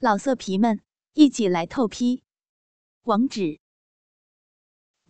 老色皮们，一起来透批！网址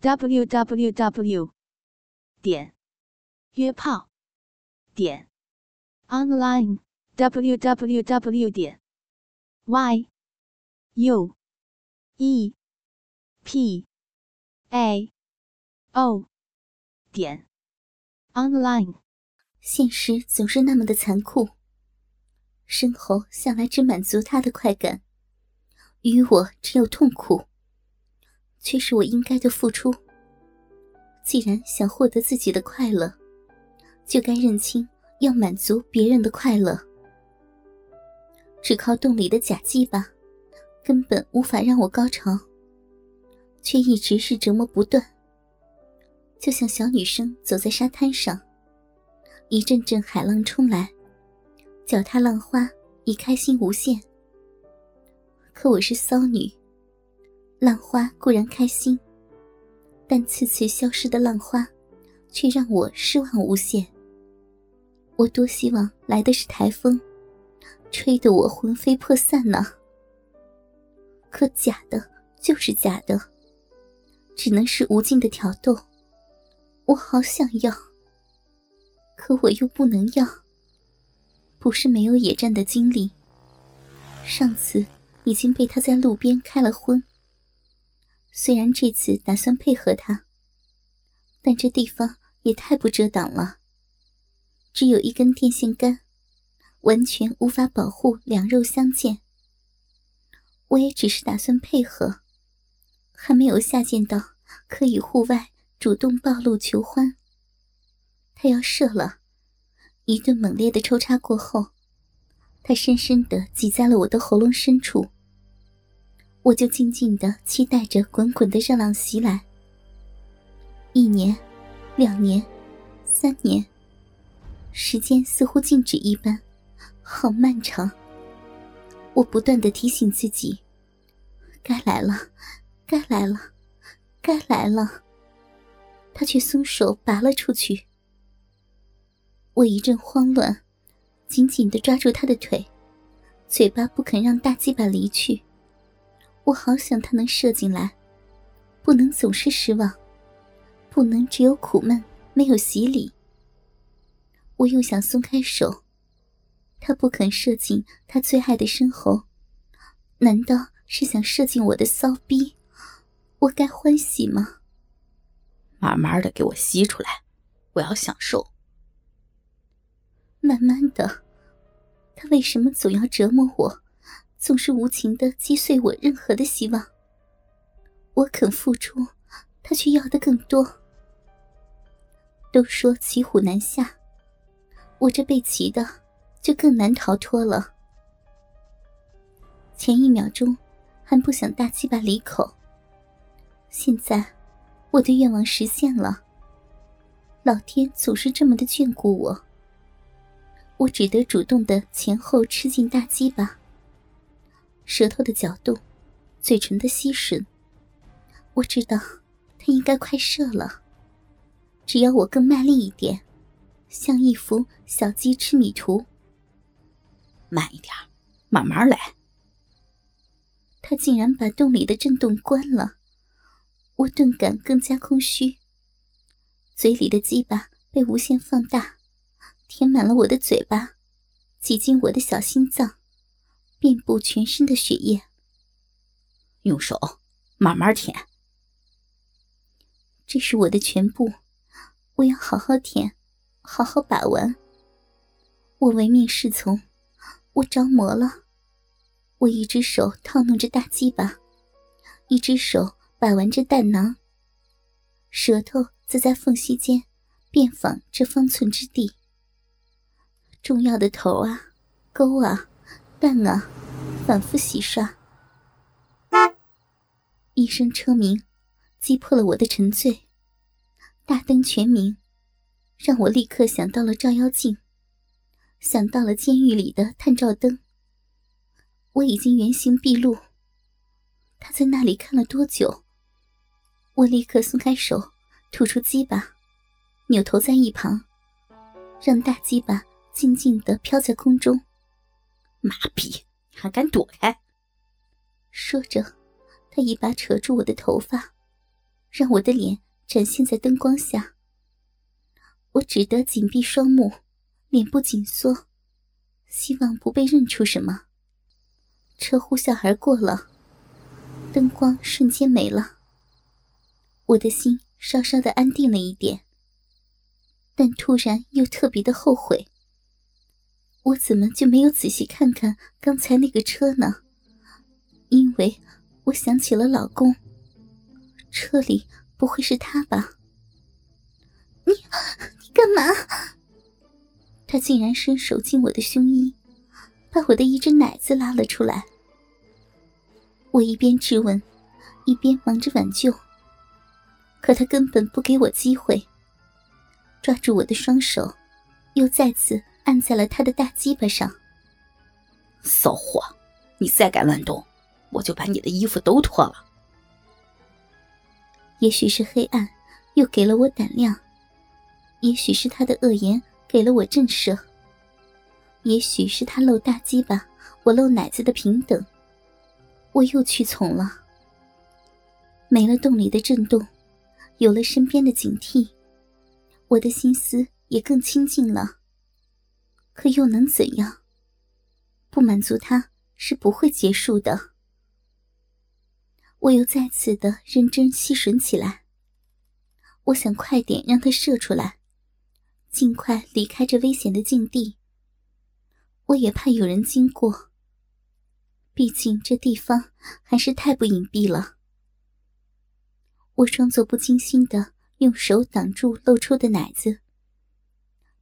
：w w w 点约炮点 online w w w 点 y u e p a o 点 online。现实总是那么的残酷。生活向来只满足他的快感，于我只有痛苦，却是我应该的付出。既然想获得自己的快乐，就该认清要满足别人的快乐。只靠洞里的假鸡巴，根本无法让我高潮，却一直是折磨不断。就像小女生走在沙滩上，一阵阵海浪冲来。脚踏浪花，已开心无限。可我是骚女，浪花固然开心，但次次消失的浪花，却让我失望无限。我多希望来的是台风，吹得我魂飞魄散呢。可假的就是假的，只能是无尽的挑逗。我好想要，可我又不能要。不是没有野战的经历。上次已经被他在路边开了荤。虽然这次打算配合他，但这地方也太不遮挡了，只有一根电线杆，完全无法保护两肉相见。我也只是打算配合，还没有下贱到可以户外主动暴露求欢。他要射了。一顿猛烈的抽插过后，他深深的挤在了我的喉咙深处。我就静静的期待着滚滚的热浪袭来。一年，两年，三年，时间似乎静止一般，好漫长。我不断的提醒自己，该来了，该来了，该来了。他却松手拔了出去。我一阵慌乱，紧紧的抓住他的腿，嘴巴不肯让大鸡巴离去。我好想他能射进来，不能总是失望，不能只有苦闷没有洗礼。我又想松开手，他不肯射进他最爱的深喉，难道是想射进我的骚逼？我该欢喜吗？慢慢的给我吸出来，我要享受。慢慢的，他为什么总要折磨我，总是无情的击碎我任何的希望？我肯付出，他却要的更多。都说骑虎难下，我这被骑的就更难逃脱了。前一秒钟还不想大鸡巴离口，现在我的愿望实现了。老天总是这么的眷顾我。我只得主动的前后吃进大鸡巴，舌头的搅动，嘴唇的吸吮。我知道他应该快射了，只要我更卖力一点，像一幅小鸡吃米图。慢一点，慢慢来。他竟然把洞里的震动关了，我顿感更加空虚，嘴里的鸡巴被无限放大。填满了我的嘴巴，挤进我的小心脏，遍布全身的血液。用手慢慢舔，这是我的全部，我要好好舔，好好把玩。我唯命是从，我着魔了。我一只手套弄着大鸡巴，一只手把玩着蛋囊，舌头则在缝隙间遍访这方寸之地。重要的头啊，沟啊，蛋啊，反复洗刷。一声车鸣，击破了我的沉醉。大灯全明，让我立刻想到了照妖镜，想到了监狱里的探照灯。我已经原形毕露。他在那里看了多久？我立刻松开手，吐出鸡巴，扭头在一旁，让大鸡巴。静静的飘在空中，麻痹，还敢躲开？说着，他一把扯住我的头发，让我的脸展现在灯光下。我只得紧闭双目，脸部紧缩，希望不被认出什么。车呼啸而过了，灯光瞬间没了。我的心稍稍的安定了一点，但突然又特别的后悔。我怎么就没有仔细看看刚才那个车呢？因为我想起了老公，车里不会是他吧？你你干嘛？他竟然伸手进我的胸衣，把我的一只奶子拉了出来。我一边质问，一边忙着挽救，可他根本不给我机会，抓住我的双手，又再次。按在了他的大鸡巴上。骚货，你再敢乱动，我就把你的衣服都脱了。也许是黑暗又给了我胆量，也许是他的恶言给了我震慑，也许是他露大鸡巴，我露奶子的平等，我又屈从了。没了洞里的震动，有了身边的警惕，我的心思也更清静了。可又能怎样？不满足他是不会结束的。我又再次的认真吸吮起来。我想快点让他射出来，尽快离开这危险的境地。我也怕有人经过，毕竟这地方还是太不隐蔽了。我装作不经心的用手挡住露出的奶子。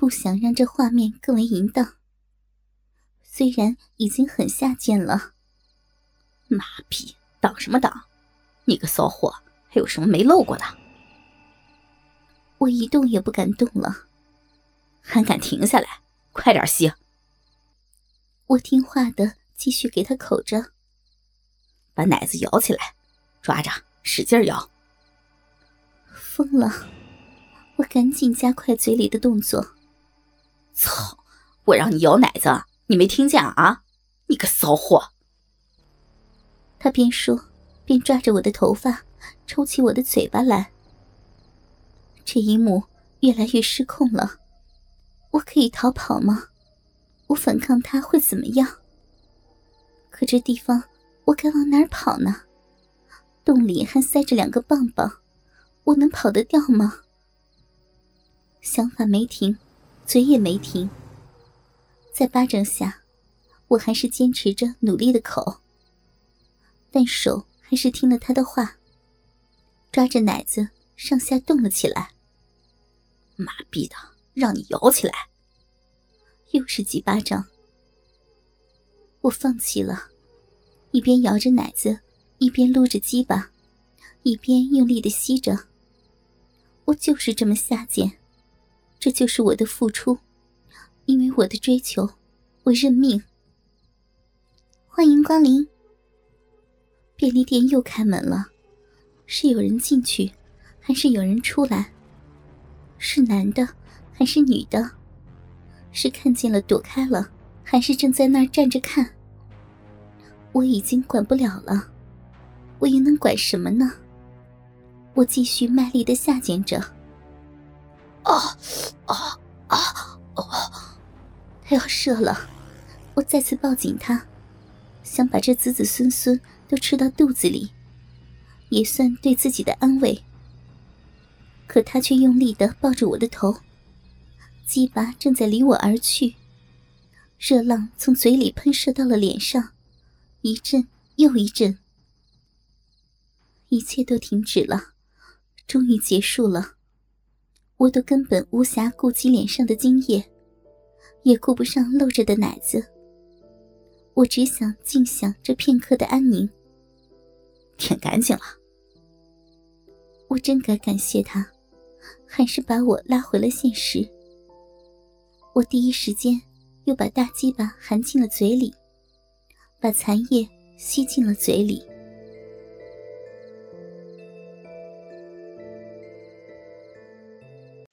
不想让这画面更为淫荡。虽然已经很下贱了，妈逼，挡什么挡？你个骚货，还有什么没露过的？我一动也不敢动了，还敢停下来？快点吸！我听话的继续给他口着，把奶子摇起来，抓着，使劲摇。疯了！我赶紧加快嘴里的动作。操！我让你摇奶子，你没听见啊？你个骚货！他边说边抓着我的头发，抽起我的嘴巴来。这一幕越来越失控了。我可以逃跑吗？我反抗他会怎么样？可这地方我该往哪儿跑呢？洞里还塞着两个棒棒，我能跑得掉吗？想法没停。嘴也没停，在巴掌下，我还是坚持着努力的口，但手还是听了他的话，抓着奶子上下动了起来。妈逼的，让你摇起来！又是几巴掌，我放弃了，一边摇着奶子，一边撸着鸡巴，一边用力的吸着。我就是这么下贱。这就是我的付出，因为我的追求，我认命。欢迎光临。便利店又开门了，是有人进去，还是有人出来？是男的还是女的？是看见了躲开了，还是正在那儿站着看？我已经管不了了，我又能管什么呢？我继续卖力的下贱着。啊啊啊！啊，他要射了，我再次抱紧他，想把这子子孙孙都吃到肚子里，也算对自己的安慰。可他却用力的抱着我的头，鸡巴正在离我而去，热浪从嘴里喷射到了脸上，一阵又一阵，一切都停止了，终于结束了。我都根本无暇顾及脸上的精液，也顾不上露着的奶子。我只想尽享这片刻的安宁。舔干净了，我真该感谢他，还是把我拉回了现实。我第一时间又把大鸡巴含进了嘴里，把残液吸进了嘴里。